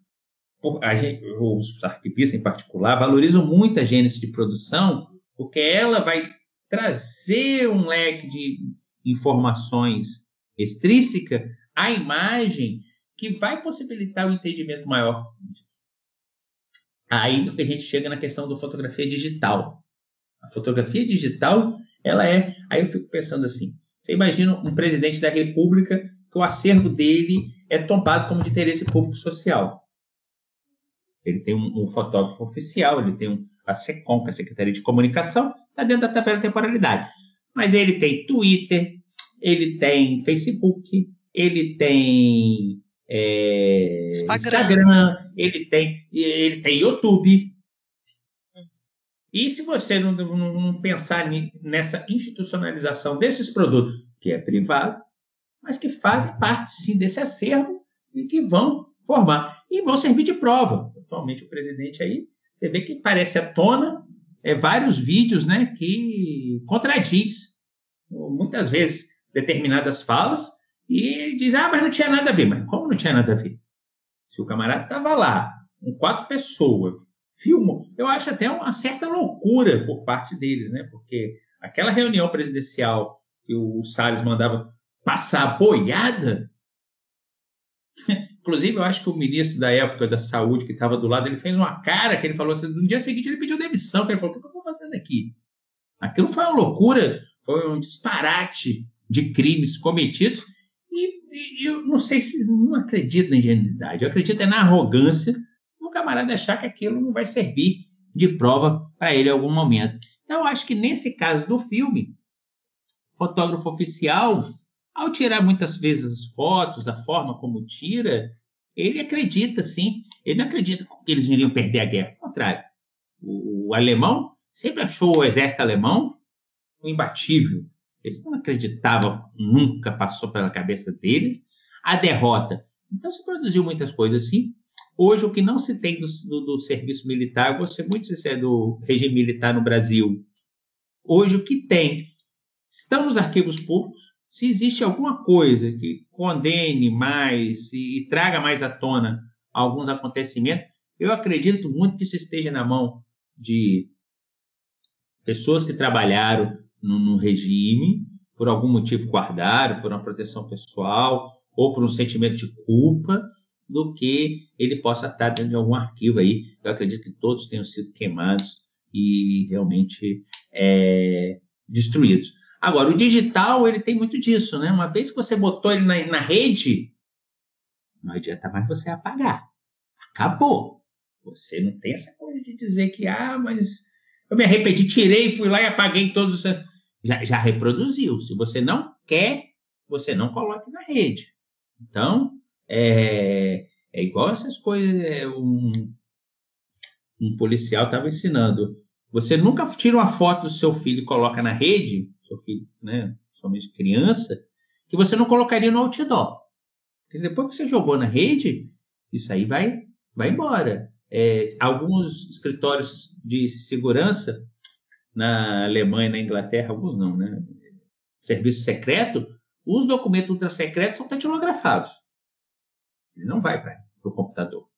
gente, os arquivistas em particular valorizam muito a gênese de produção, porque ela vai trazer um leque de informações extrínseca à imagem que vai possibilitar o um entendimento maior. Aí que a gente chega na questão da fotografia digital. A fotografia digital, ela é. Aí eu fico pensando assim: você imagina um presidente da República que o acervo dele é tombado como de interesse público social. Ele tem um, um fotógrafo oficial, ele tem um, a SECOM, que é a Secretaria de Comunicação, está dentro da tabela temporalidade. Mas ele tem Twitter, ele tem Facebook, ele tem é, Instagram. Instagram, ele tem, ele tem YouTube. E se você não, não, não, pensar nessa institucionalização desses produtos, que é privado, mas que fazem parte sim desse acervo e que vão formar e vão servir de prova. Atualmente o presidente aí, você vê que parece à tona é, vários vídeos né, que contradiz muitas vezes determinadas falas e diz, ah, mas não tinha nada a ver. Mas como não tinha nada a ver? Se o camarada estava lá, com quatro pessoas, filmou, eu acho até uma certa loucura por parte deles, né? Porque aquela reunião presidencial que o Salles mandava passar boiada, Inclusive, eu acho que o ministro da época da saúde, que estava do lado, ele fez uma cara que ele falou assim: no dia seguinte ele pediu demissão, que ele falou: o que eu estou fazendo aqui? Aquilo foi uma loucura, foi um disparate de crimes cometidos. E, e eu não sei se não acredito na ingenuidade, eu acredito é na arrogância do camarada achar que aquilo não vai servir de prova para ele em algum momento. Então, eu acho que nesse caso do filme, fotógrafo oficial ao tirar muitas vezes as fotos da forma como tira, ele acredita, sim. Ele não acredita que eles iriam perder a guerra. Ao contrário. O, o alemão sempre achou o exército alemão imbatível. Eles não acreditavam, nunca passou pela cabeça deles a derrota. Então se produziu muitas coisas assim. Hoje, o que não se tem do, do, do serviço militar, vou ser muito sincero, do regime militar no Brasil. Hoje, o que tem estão nos arquivos públicos, se existe alguma coisa que condene mais e, e traga mais à tona alguns acontecimentos, eu acredito muito que isso esteja na mão de pessoas que trabalharam no, no, regime, por algum motivo guardaram, por uma proteção pessoal ou por um sentimento de culpa, do que ele possa estar dentro de algum arquivo aí. Eu acredito que todos tenham sido queimados e realmente é, destruídos. Agora, o digital, ele tem muito disso, né? Uma vez que você botou ele na, na rede, não adianta mais você apagar. Acabou. Você não tem essa coisa de dizer que, ah, mas eu me arrependi, tirei, fui lá e apaguei todos os. Já, já reproduziu. Se você não quer, você não coloque na rede. Então, é, é igual essas coisas. É, um, um policial estava ensinando. Você nunca tira uma foto do seu filho e coloca na rede seu filho, né, somente criança, que você não colocaria no outdoor. Porque depois que você jogou na rede, isso aí vai, vai embora. É, alguns escritórios de segurança na Alemanha e na Inglaterra, alguns não, né? Serviço secreto, os documentos ultra-secretos são datilografados. Ele não vai para o computador.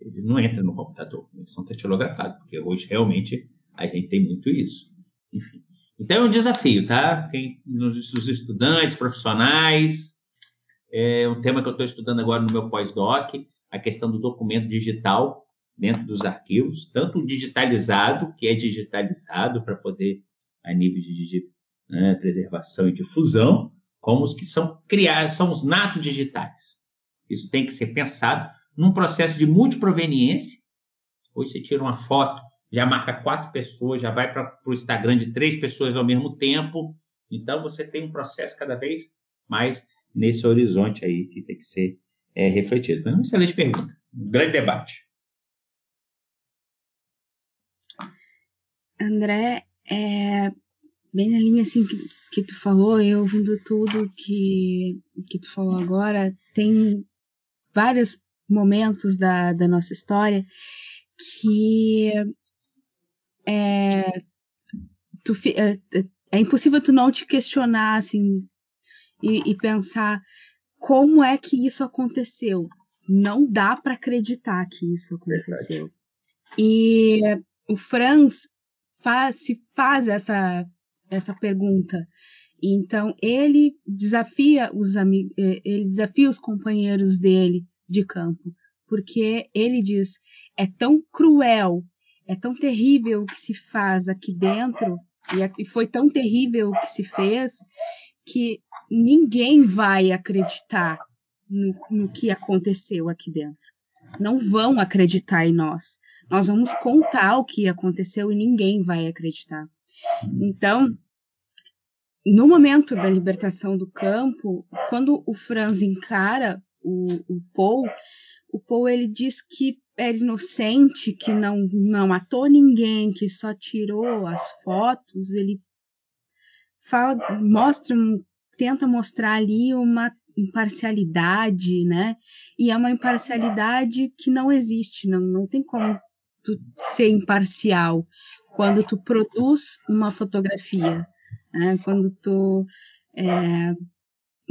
Ele não entra no computador. Eles são datilografados, porque hoje realmente a gente tem muito isso. Enfim. Então é um desafio, tá? Quem, os estudantes, profissionais, é um tema que eu estou estudando agora no meu pós-doc, a questão do documento digital dentro dos arquivos, tanto digitalizado, que é digitalizado para poder, a nível de né, preservação e difusão, como os que são criados, são os natos digitais. Isso tem que ser pensado num processo de multiproveniência. Hoje você tira uma foto já marca quatro pessoas, já vai para o Instagram de três pessoas ao mesmo tempo. Então você tem um processo cada vez mais nesse horizonte aí que tem que ser é, refletido. Uma excelente pergunta, um grande debate. André, é, bem na linha assim que, que tu falou, eu ouvindo tudo que, que tu falou agora, tem vários momentos da, da nossa história que é, tu, é, é, é, impossível tu não te questionar assim e, e, pensar como é que isso aconteceu, Não dá para acreditar que isso aconteceu. Verdade. E o Franz faz, se faz essa, essa pergunta. Então ele desafia os eh, ele desafia os companheiros dele de campo, porque ele diz: é tão cruel, é tão terrível o que se faz aqui dentro é, e foi tão terrível o que se fez que ninguém vai acreditar no, no que aconteceu aqui dentro. Não vão acreditar em nós. Nós vamos contar o que aconteceu e ninguém vai acreditar. Então, no momento da libertação do campo, quando o Franz encara o, o Paul, o Paul ele diz que é inocente, que não, não matou ninguém, que só tirou as fotos. Ele fala, mostra, tenta mostrar ali uma imparcialidade, né? E é uma imparcialidade que não existe, não, não tem como tu ser imparcial quando tu produz uma fotografia, né? Quando tu é,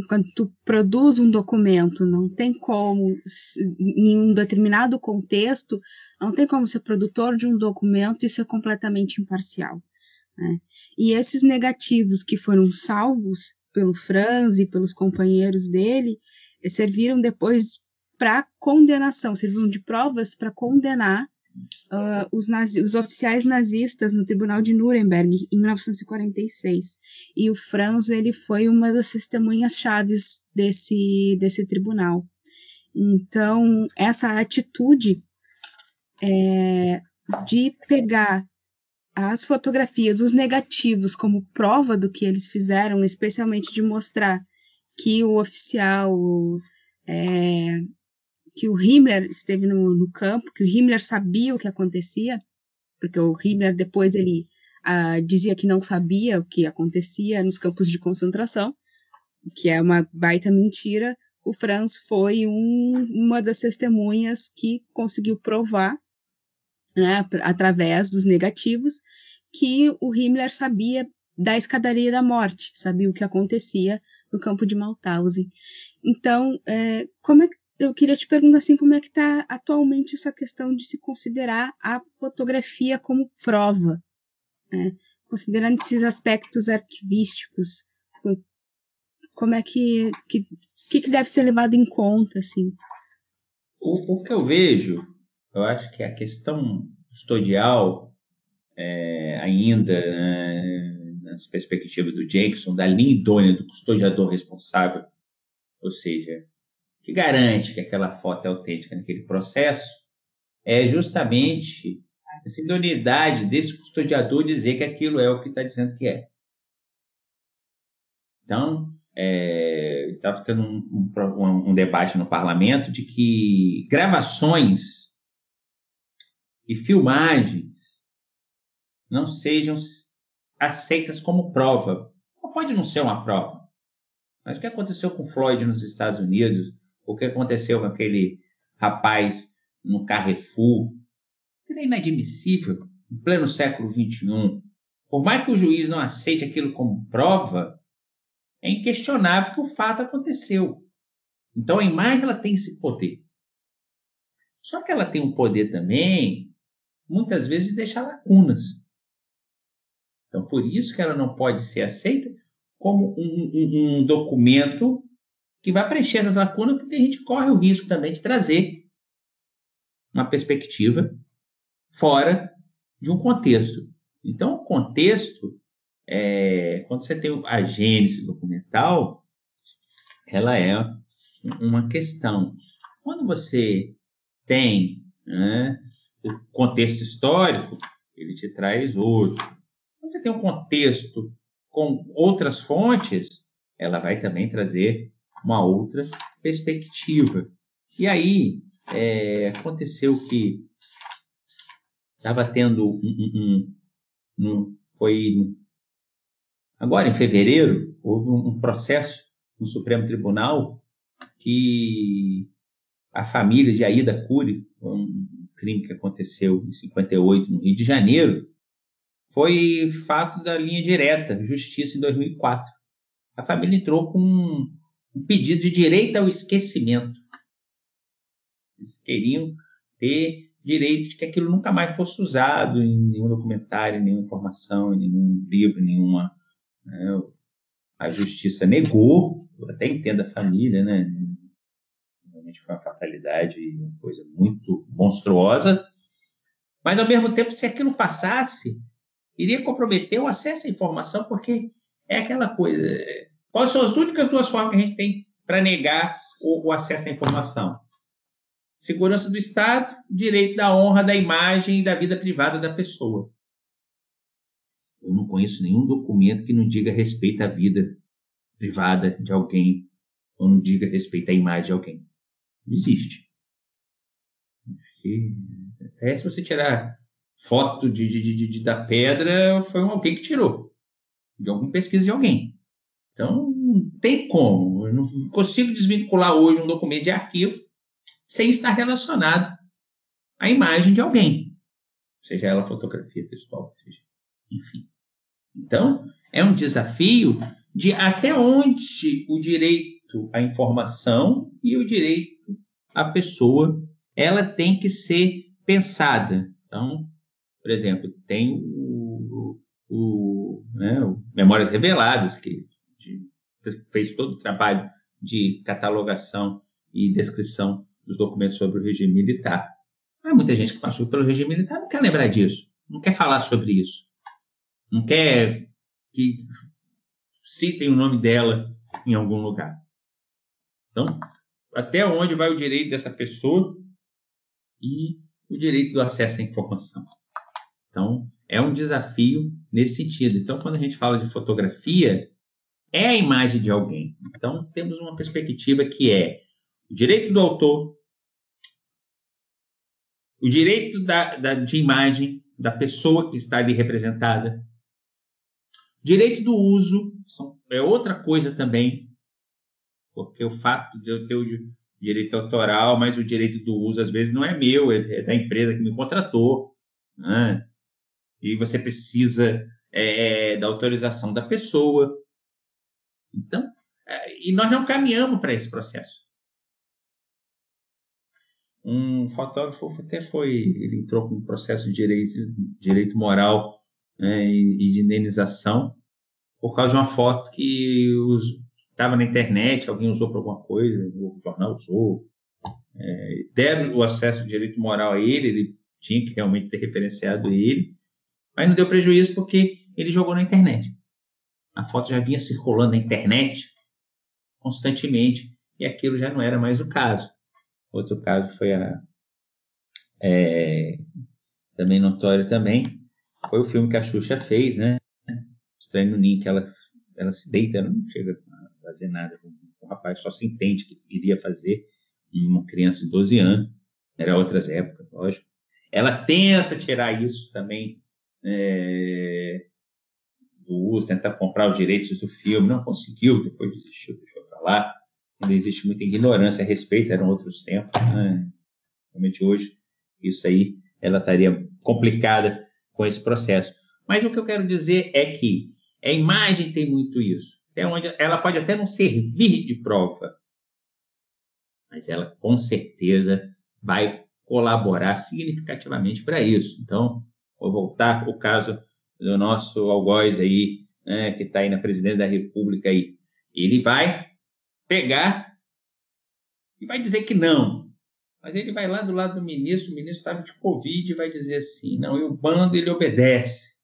quando tu produz um documento, não tem como, em um determinado contexto, não tem como ser produtor de um documento e ser completamente imparcial. Né? E esses negativos que foram salvos pelo Franz e pelos companheiros dele eh, serviram depois para condenação, serviram de provas para condenar uh, os, nazi os, oficiais nazistas no Tribunal de Nuremberg em 1946. E o Franz ele foi uma das testemunhas chaves desse, desse tribunal. Então, essa atitude é, de pegar as fotografias, os negativos, como prova do que eles fizeram, especialmente de mostrar que o oficial, é, que o Himmler esteve no, no, campo, que o Himmler sabia o que acontecia, porque o Himmler depois ele ah, dizia que não sabia o que acontecia nos campos de concentração, que é uma baita mentira. O Franz foi um, uma das testemunhas que conseguiu provar né, através dos negativos, que o Himmler sabia da escadaria da morte, sabia o que acontecia no campo de Mauthausen. Então, é, como é que eu queria te perguntar assim, como é que está atualmente essa questão de se considerar a fotografia como prova, né? considerando esses aspectos arquivísticos, como é que, que, que deve ser levado em conta, assim? O, o que eu vejo eu acho que a questão custodial, é, ainda né, nas perspectivas do Jackson, da linha idônea do custodiador responsável, ou seja, que garante que aquela foto é autêntica naquele processo, é justamente essa idoneidade desse custodiador dizer que aquilo é o que está dizendo que é. Então, estava é, tendo um, um, um, debate no parlamento de que gravações e filmagens não sejam aceitas como prova. pode não ser uma prova. Mas o que aconteceu com Floyd nos Estados Unidos, o que aconteceu com aquele rapaz no Carrefour, que é inadmissível em pleno século XXI. Por mais que o juiz não aceite aquilo como prova, é inquestionável que o fato aconteceu. Então a imagem ela tem esse poder. Só que ela tem um poder também muitas vezes deixar lacunas. Então, por isso que ela não pode ser aceita como um, um, um documento que vai preencher essas lacunas, porque a gente corre o risco também de trazer uma perspectiva fora de um contexto. Então, o contexto, é, quando você tem a gênese documental, ela é uma questão. Quando você tem né, o contexto histórico, ele te traz outro. Quando você tem um contexto com outras fontes, ela vai também trazer uma outra perspectiva. E aí é, aconteceu que estava tendo um, um, um, um, foi agora em fevereiro houve um processo no Supremo Tribunal que a família de Aida Cury, um crime que aconteceu em 58 no Rio de Janeiro, foi fato da linha direta, justiça em 2004. A família entrou com um pedido de direito ao esquecimento. Eles queriam ter direito de que aquilo nunca mais fosse usado em nenhum documentário, em nenhuma informação, em nenhum livro, nenhuma. Né? A justiça negou, eu até entendo a família, né? Realmente foi uma fatalidade e uma coisa muito monstruosa. Mas, ao mesmo tempo, se aquilo passasse, iria comprometer o acesso à informação, porque é aquela coisa. Quais são as únicas duas formas que a gente tem para negar o, o acesso à informação? segurança do Estado, direito da honra, da imagem e da vida privada da pessoa. Eu não conheço nenhum documento que não diga respeito à vida privada de alguém ou não diga respeito à imagem de alguém. Não existe. Até se você tirar foto de, de, de, de, da pedra, foi alguém que tirou. De alguma pesquisa de alguém. Então, não tem como. Eu não consigo desvincular hoje um documento de arquivo sem estar relacionado à imagem de alguém, seja ela fotografia textual, seja, enfim. Então, é um desafio de até onde o direito à informação e o direito à pessoa ela tem que ser pensada. Então, por exemplo, tem o, o, né, o Memórias Reveladas, que fez todo o trabalho de catalogação e descrição dos documentos sobre o regime militar. Há muita gente que passou pelo regime militar não quer lembrar disso, não quer falar sobre isso, não quer que citem o nome dela em algum lugar. Então, até onde vai o direito dessa pessoa e o direito do acesso à informação? Então, é um desafio nesse sentido. Então, quando a gente fala de fotografia, é a imagem de alguém. Então, temos uma perspectiva que é o direito do autor, o direito da, da, de imagem da pessoa que está ali representada, direito do uso é outra coisa também, porque o fato de eu ter o direito autoral, mas o direito do uso às vezes não é meu, é, é da empresa que me contratou, né? e você precisa é, é da autorização da pessoa. Então, é, e nós não caminhamos para esse processo. Um fotógrafo até foi, ele entrou com um processo de direito, direito moral né, e, de indenização por causa de uma foto que estava na internet, alguém usou para alguma coisa, o jornal usou. É, deram o acesso de direito moral a ele, ele tinha que realmente ter referenciado ele, mas não deu prejuízo porque ele jogou na internet. A foto já vinha circulando na internet constantemente e aquilo já não era mais o caso. Outro caso foi a. É, também notório também, foi o filme que a Xuxa fez, né? Estranho no Ninho, que ela, ela se deita, não chega a fazer nada. O rapaz só se entende que iria fazer uma criança de 12 anos. Era outras épocas, lógico. Ela tenta tirar isso também é, do uso, tentar comprar os direitos do filme, não conseguiu, depois desistiu, deixou para lá ainda existe muita ignorância a respeito, eram outros tempos. Né? Realmente hoje, isso aí, ela estaria complicada com esse processo. Mas o que eu quero dizer é que a imagem tem muito isso. Até onde ela pode até não servir de prova, mas ela com certeza vai colaborar significativamente para isso. Então, vou voltar o caso do nosso algoz aí, né, que está aí na presidência da República aí. Ele vai pegar e vai dizer que não. Mas ele vai lá do lado do ministro, o ministro estava de Covid e vai dizer assim, não, e o bando ele obedece.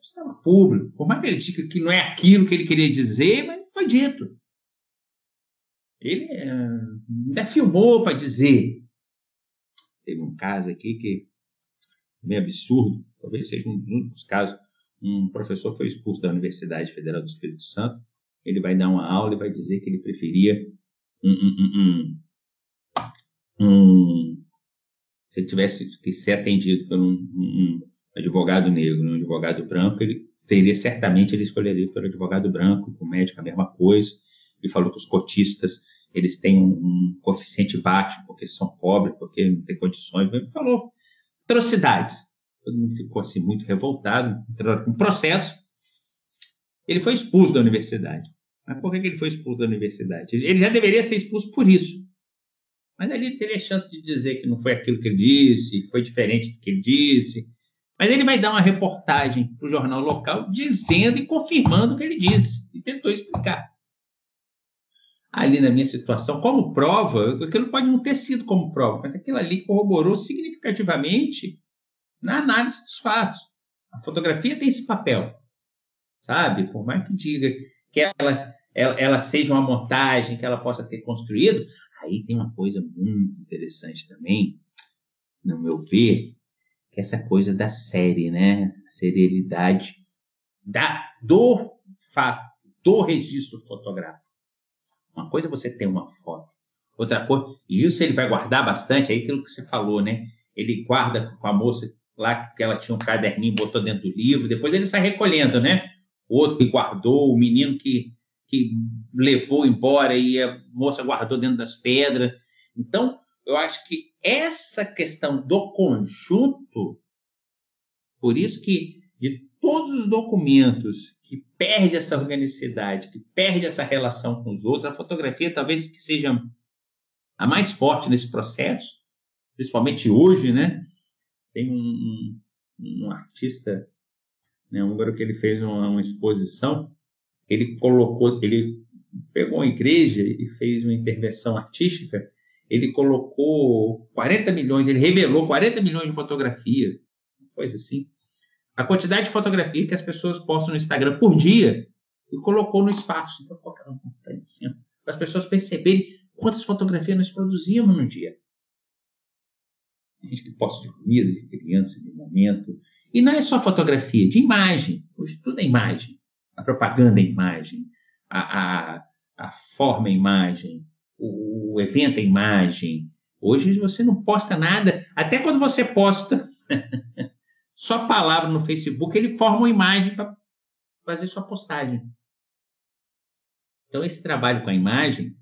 Estava público, por mais que ele diga que não é aquilo que ele queria dizer, mas foi dito. Ele é, ainda filmou para dizer. Teve um caso aqui que é meio absurdo, talvez seja um dos únicos casos. Um professor foi expulso da Universidade Federal do Espírito Santo ele vai dar uma aula e vai dizer que ele preferia um, um, um, um se ele tivesse que ser atendido por um, advogado negro, um advogado branco, ele teria certamente ele escolheria pelo advogado branco, com o médico a mesma coisa. Ele falou que os cotistas eles têm um, coeficiente baixo porque são pobres, porque não têm condições. Ele falou atrocidades. Todo mundo ficou assim muito revoltado, entraram com um processo. Ele foi expulso da universidade. Mas por que ele foi expulso da universidade? Ele já deveria ser expulso por isso. Mas ali ele teve a chance de dizer que não foi aquilo que ele disse, que foi diferente do que ele disse. Mas ele vai dar uma reportagem para o jornal local dizendo e confirmando o que ele disse e tentou explicar. Ali na minha situação, como prova, aquilo pode não ter sido como prova, mas aquilo ali corroborou significativamente na análise dos fatos. A fotografia tem esse papel, sabe? Por mais que diga que ela, ela, ela seja uma montagem que ela possa ter construído, aí tem uma coisa muito interessante também, no meu ver, que é essa coisa da série, né? A serialidade da, do fato, do registro fotográfico. Uma coisa é você ter uma foto, outra coisa, e isso ele vai guardar bastante, aí aquilo que você falou, né? Ele guarda com a moça lá que ela tinha um caderninho, botou dentro do livro, depois ele sai recolhendo, né? outro que guardou, o menino que, que levou embora e a moça guardou dentro das pedras. Então, eu acho que essa questão do conjunto, por isso que de todos os documentos que perde essa organicidade, que perde essa relação com os outros, a fotografia talvez que seja a mais forte nesse processo, principalmente hoje, né? Tem um, um artista né, húngaro que ele fez uma, uma exposição, ele colocou, ele pegou uma igreja e fez uma intervenção artística, ele colocou 40 milhões, ele revelou 40 milhões de fotografias, coisa assim. A quantidade de fotografias que as pessoas postam no Instagram por dia, e colocou no espaço. Então, qualquer um para as pessoas perceberem quantas fotografias nós produzíamos no dia gente que posta de comida, de criança, de momento. E não é só fotografia, de imagem. Hoje tudo é imagem. A propaganda é imagem. A, a, a forma é imagem. O, o evento é imagem. Hoje você não posta nada. Até quando você posta só palavra no Facebook, ele forma uma imagem para fazer sua postagem. Então esse trabalho com a imagem,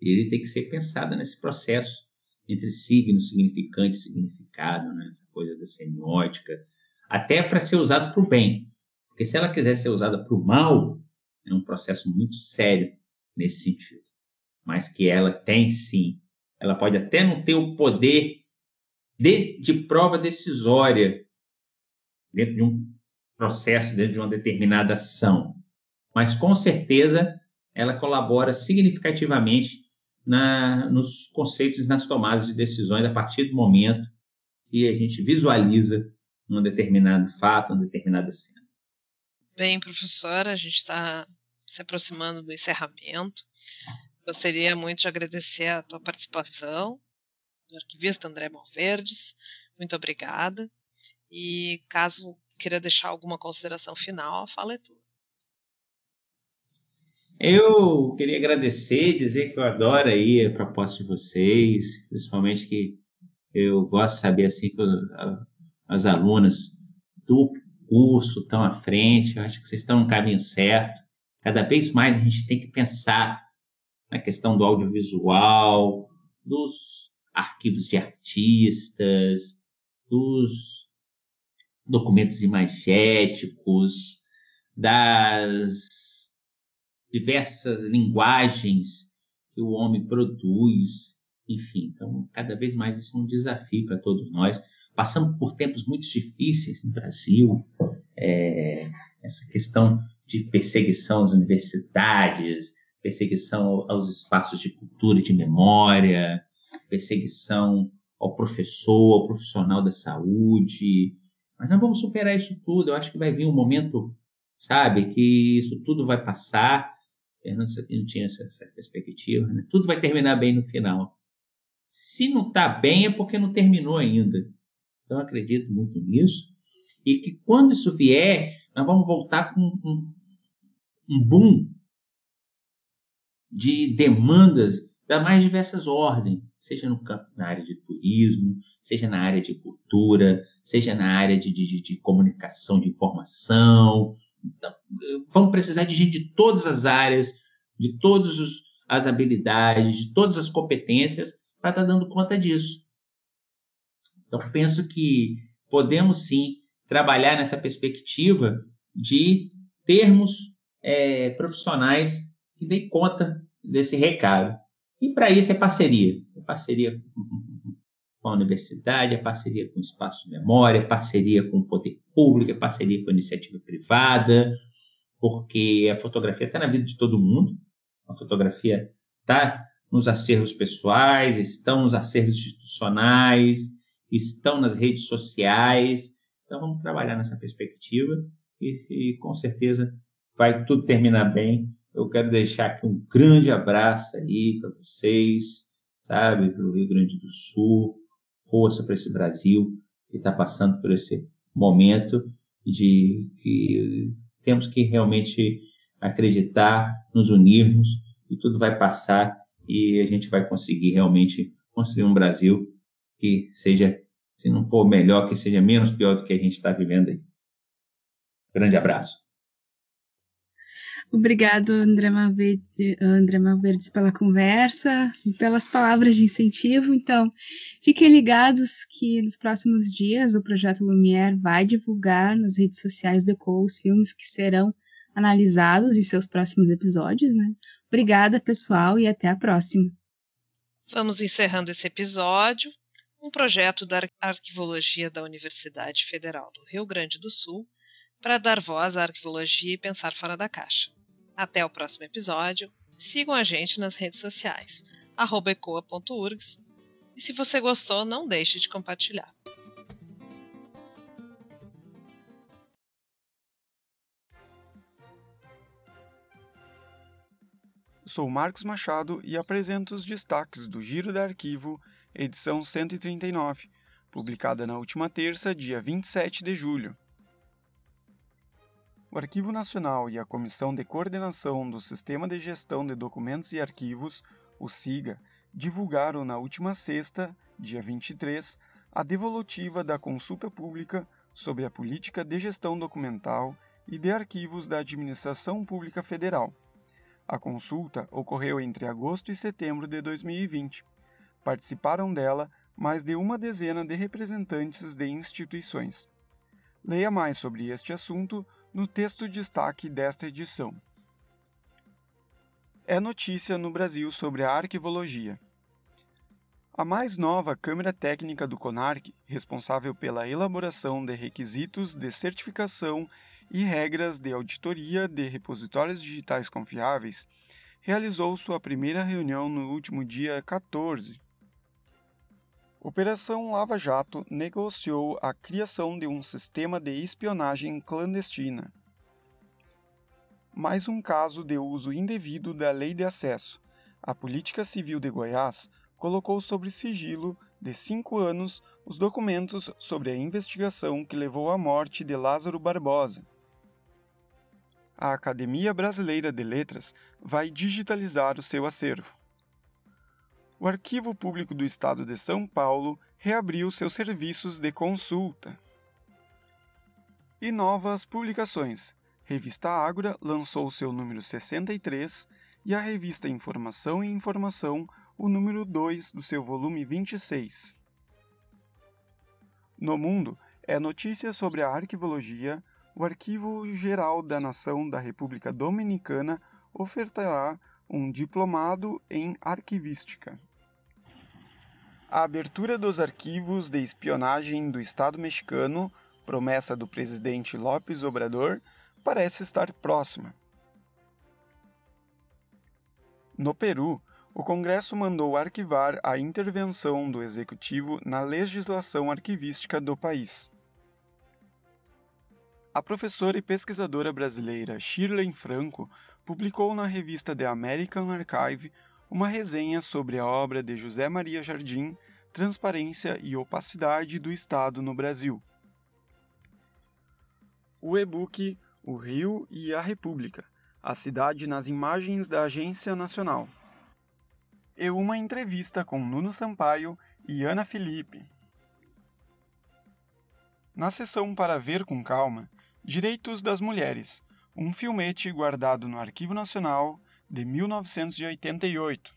ele tem que ser pensado nesse processo entre signo, significante significado, né? essa coisa da semiótica, até para ser usado para o bem. Porque se ela quiser ser usada para o mal, é um processo muito sério nesse sentido. Mas que ela tem sim. Ela pode até não ter o poder de, de prova decisória dentro de um processo, dentro de uma determinada ação. Mas com certeza ela colabora significativamente na, nos conceitos e nas tomadas de decisões a partir do momento que a gente visualiza um determinado fato, uma determinada cena. Bem, professora, a gente está se aproximando do encerramento. Gostaria muito de agradecer a tua participação, do arquivista André Malverdes. Muito obrigada. E caso queira deixar alguma consideração final, a fala é tua. Eu queria agradecer, dizer que eu adoro aí a proposta de vocês, principalmente que eu gosto de saber assim que as alunas do curso estão à frente, eu acho que vocês estão no caminho certo. Cada vez mais a gente tem que pensar na questão do audiovisual, dos arquivos de artistas, dos documentos imagéticos, das diversas linguagens que o homem produz, enfim. Então, cada vez mais isso é um desafio para todos nós. Passamos por tempos muito difíceis no Brasil, é, essa questão de perseguição às universidades, perseguição aos espaços de cultura e de memória, perseguição ao professor, ao profissional da saúde. Mas nós vamos superar isso tudo. Eu acho que vai vir um momento, sabe, que isso tudo vai passar Fernando Sabino tinha essa, essa perspectiva, né? Tudo vai terminar bem no final. Se não está bem é porque não terminou ainda. Então eu acredito muito nisso. E que quando isso vier, nós vamos voltar com um, um boom de demandas das mais diversas ordens, seja no campo, na área de turismo, seja na área de cultura, seja na área de, de, de comunicação de informação, então, vamos precisar de gente de todas as áreas, de todas as habilidades, de todas as competências para estar tá dando conta disso. Então, penso que podemos sim trabalhar nessa perspectiva de termos é, profissionais que deem conta desse recado. E para isso é parceria. É parceria com a universidade, é parceria com o espaço de memória, é parceria com o poder público, é parceria com a iniciativa privada, porque a fotografia está na vida de todo mundo, a fotografia está nos acervos pessoais, estão nos acervos institucionais, estão nas redes sociais. Então vamos trabalhar nessa perspectiva e, e com certeza vai tudo terminar bem. Eu quero deixar aqui um grande abraço aí para vocês, sabe, para o Rio Grande do Sul, força para esse Brasil que está passando por esse momento de que temos que realmente acreditar, nos unirmos e tudo vai passar e a gente vai conseguir realmente construir um Brasil que seja, se não for melhor, que seja menos pior do que a gente está vivendo aí. Grande abraço. Obrigado, André Malverdes, André Malverdes, pela conversa pelas palavras de incentivo. Então, fiquem ligados que nos próximos dias o Projeto Lumière vai divulgar nas redes sociais do ECO os filmes que serão analisados em seus próximos episódios. Né? Obrigada, pessoal, e até a próxima. Vamos encerrando esse episódio. Um projeto da Arquivologia da Universidade Federal do Rio Grande do Sul para dar voz à arquivologia e pensar fora da caixa. Até o próximo episódio. Sigam a gente nas redes sociais, ecoa.urgs. E se você gostou, não deixe de compartilhar. Sou Marcos Machado e apresento os destaques do Giro da Arquivo, edição 139, publicada na última terça, dia 27 de julho. O Arquivo Nacional e a Comissão de Coordenação do Sistema de Gestão de Documentos e Arquivos, o SIGA, divulgaram na última sexta, dia 23, a devolutiva da consulta pública sobre a política de gestão documental e de arquivos da Administração Pública Federal a consulta ocorreu entre agosto e setembro de 2020. Participaram dela mais de uma dezena de representantes de instituições. Leia mais sobre este assunto no texto destaque desta edição. É notícia no Brasil sobre a arquivologia. A mais nova Câmara Técnica do CONARC, responsável pela elaboração de requisitos de certificação e regras de auditoria de repositórios digitais confiáveis, realizou sua primeira reunião no último dia 14. Operação Lava Jato negociou a criação de um sistema de espionagem clandestina. Mais um caso de uso indevido da Lei de Acesso. A Política Civil de Goiás colocou sob sigilo de cinco anos os documentos sobre a investigação que levou à morte de Lázaro Barbosa a Academia Brasileira de Letras vai digitalizar o seu acervo. O Arquivo Público do Estado de São Paulo reabriu seus serviços de consulta. E novas publicações. Revista Ágora lançou seu número 63 e a revista Informação e Informação o número 2 do seu volume 26. No mundo, é notícia sobre a arquivologia, o Arquivo Geral da Nação da República Dominicana ofertará um diplomado em arquivística. A abertura dos arquivos de espionagem do Estado mexicano, promessa do presidente López Obrador, parece estar próxima. No Peru, o Congresso mandou arquivar a intervenção do Executivo na legislação arquivística do país. A professora e pesquisadora brasileira Shirley Franco publicou na revista The American Archive uma resenha sobre a obra de José Maria Jardim, Transparência e Opacidade do Estado no Brasil. O e-book O Rio e a República, a cidade nas imagens da Agência Nacional. E uma entrevista com Nuno Sampaio e Ana Felipe. Na sessão para ver com calma, Direitos das Mulheres, um filmete guardado no Arquivo Nacional de 1988.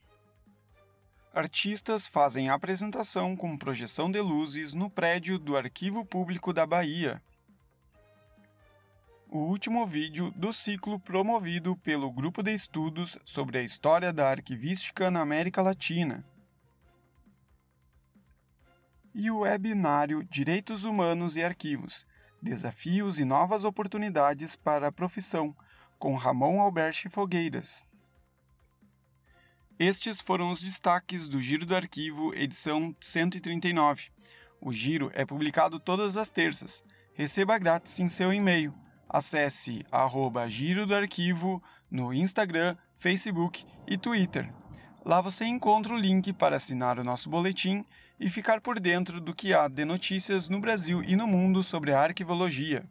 Artistas fazem apresentação com projeção de luzes no prédio do Arquivo Público da Bahia. O último vídeo do ciclo promovido pelo Grupo de Estudos sobre a História da Arquivística na América Latina. e o webinário Direitos Humanos e Arquivos Desafios e Novas Oportunidades para a Profissão, com Ramon Alberti Fogueiras. Estes foram os destaques do Giro do Arquivo, edição 139. O Giro é publicado todas as terças. Receba grátis em seu e-mail. Acesse arroba Giro do Arquivo no Instagram, Facebook e Twitter. Lá você encontra o link para assinar o nosso boletim e ficar por dentro do que há de notícias no Brasil e no mundo sobre a arquivologia.